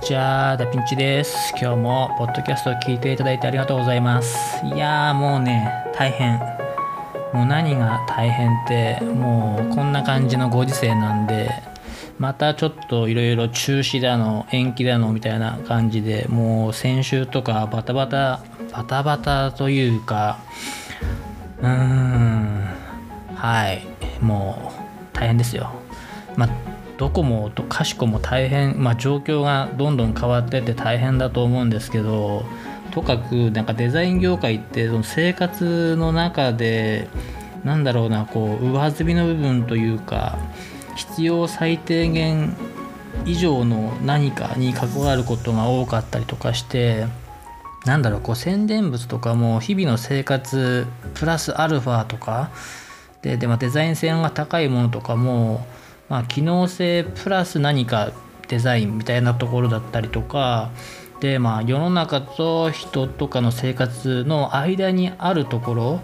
にちは、ダピンチです。今日もポッドキャストを聞いていただいてありがとうございます。いやーもうね、大変。もう何が大変って、もうこんな感じのご時世なんで、またちょっといろいろ中止だの、延期だのみたいな感じで、もう先週とかバタバタ、バタバタというか、うーん、はい、もう大変ですよ。まあどこもとかしこも大変、まあ、状況がどんどん変わってて大変だと思うんですけどとかくなんかデザイン業界ってその生活の中でなんだろうなこう上積みの部分というか必要最低限以上の何かに関わることが多かったりとかしてなんだろうこう宣伝物とかも日々の生活プラスアルファとかでで、まあ、デザイン性が高いものとかもまあ、機能性プラス何かデザインみたいなところだったりとかでまあ世の中と人とかの生活の間にあるところ、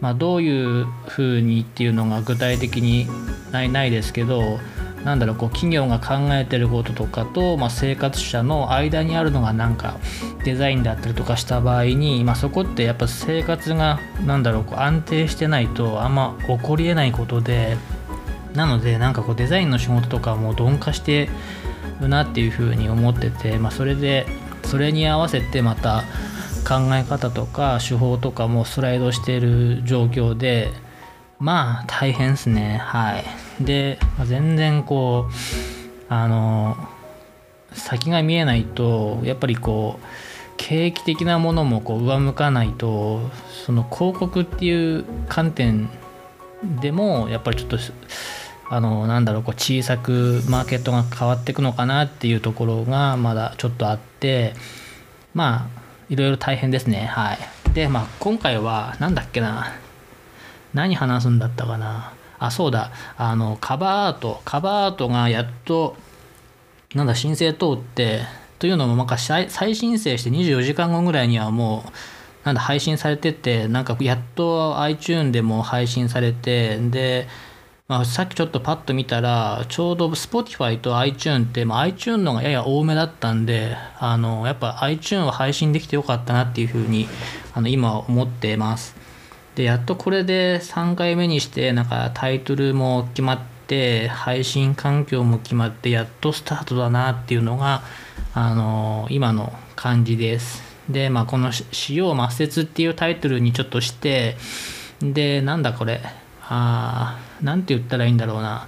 まあ、どういうふうにっていうのが具体的にないないですけどなんだろうこう企業が考えてることとかと、まあ、生活者の間にあるのがなんかデザインだったりとかした場合に、まあ、そこってやっぱ生活がなんだろうこう安定してないとあんま起こりえないことで。なのでなんかこうデザインの仕事とかも鈍化してるなっていうふうに思ってて、まあ、それでそれに合わせてまた考え方とか手法とかもスライドしてる状況でまあ大変ですね。はい。で、まあ、全然こうあの先が見えないとやっぱりこう景気的なものもこう上向かないとその広告っていう観点でもやっぱりちょっとあのなんだろうこう小さくマーケットが変わっていくのかなっていうところがまだちょっとあってまあいろいろ大変ですね。はい。でまあ今回は何だっけな。何話すんだったかな。あそうだ。あのカバーアート。カバーアートがやっとなんだ申請通ってというのもなんか再申請して24時間後ぐらいにはもうなんだ配信されててなんかやっと iTune でも配信されてで、まあ、さっきちょっとパッと見たらちょうど Spotify と iTune って、まあ、iTune のがやや多めだったんであのやっぱ iTune は配信できてよかったなっていうふうにあの今思ってます。でやっとこれで3回目にしてなんかタイトルも決まって配信環境も決まってやっとスタートだなっていうのがあの今の感じです。で、まあ、この「使用抹殺」っていうタイトルにちょっとしてでなんだこれ。あなんて言ったらいいんだろうな。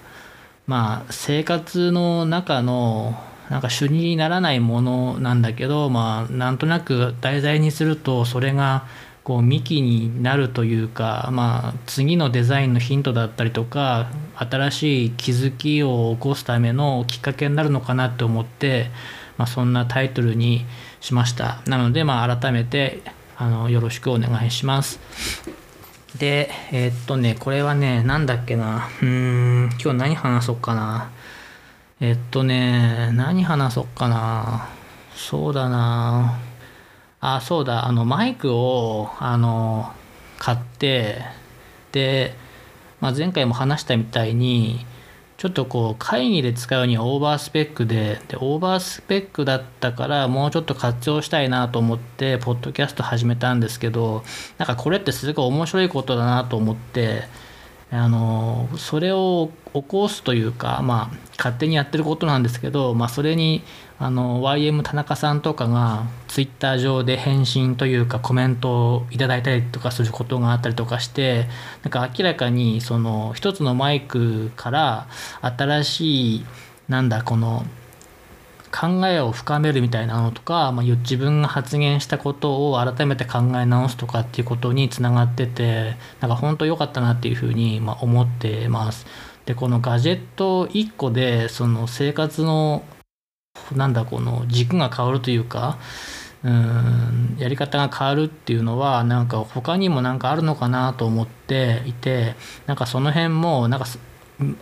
まあ生活の中のなんか主にならないものなんだけどまあなんとなく題材にするとそれがこう幹になるというか、まあ、次のデザインのヒントだったりとか新しい気づきを起こすためのきっかけになるのかなって思って、まあ、そんなタイトルにしました。なので、まあ、改めてあのよろしくお願いします。でえー、っとねこれはねなんだっけな。うーん今日何話そうかな。えー、っとね何話そうかな。そうだな。あそうだ。あのマイクをあの買ってで、まあ、前回も話したみたいにちょっとこう会議で使うにはオーバースペックででオーバースペックだったからもうちょっと活用したいなと思ってポッドキャスト始めたんですけどなんかこれってすごい面白いことだなと思ってあのそれを起こすというかまあ勝手にやってることなんですけど、まあ、それにあの YM 田中さんとかがツイッター上で返信というかコメントをいただいたりとかすることがあったりとかしてなんか明らかにその一つのマイクから新しいなんだこの考えを深めるみたいなのとか、まあ、自分が発言したことを改めて考え直すとかっていうことにつながっててなんか本当良かったなっていうふうにま思ってます。でこのガジェット1個でその生活のなんだこの軸が変わるというかうんやり方が変わるっていうのはなんか他にも何かあるのかなと思っていてなんかその辺もなんか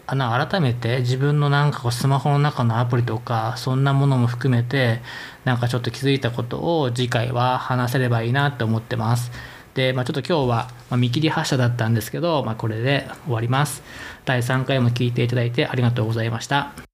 あの改めて自分のなんかこうスマホの中のアプリとかそんなものも含めてなんかちょっと気づいたことを次回は話せればいいなって思ってます。で、まあ、ちょっと今日は、ま見切り発車だったんですけど、まあ、これで終わります。第3回も聞いていただいてありがとうございました。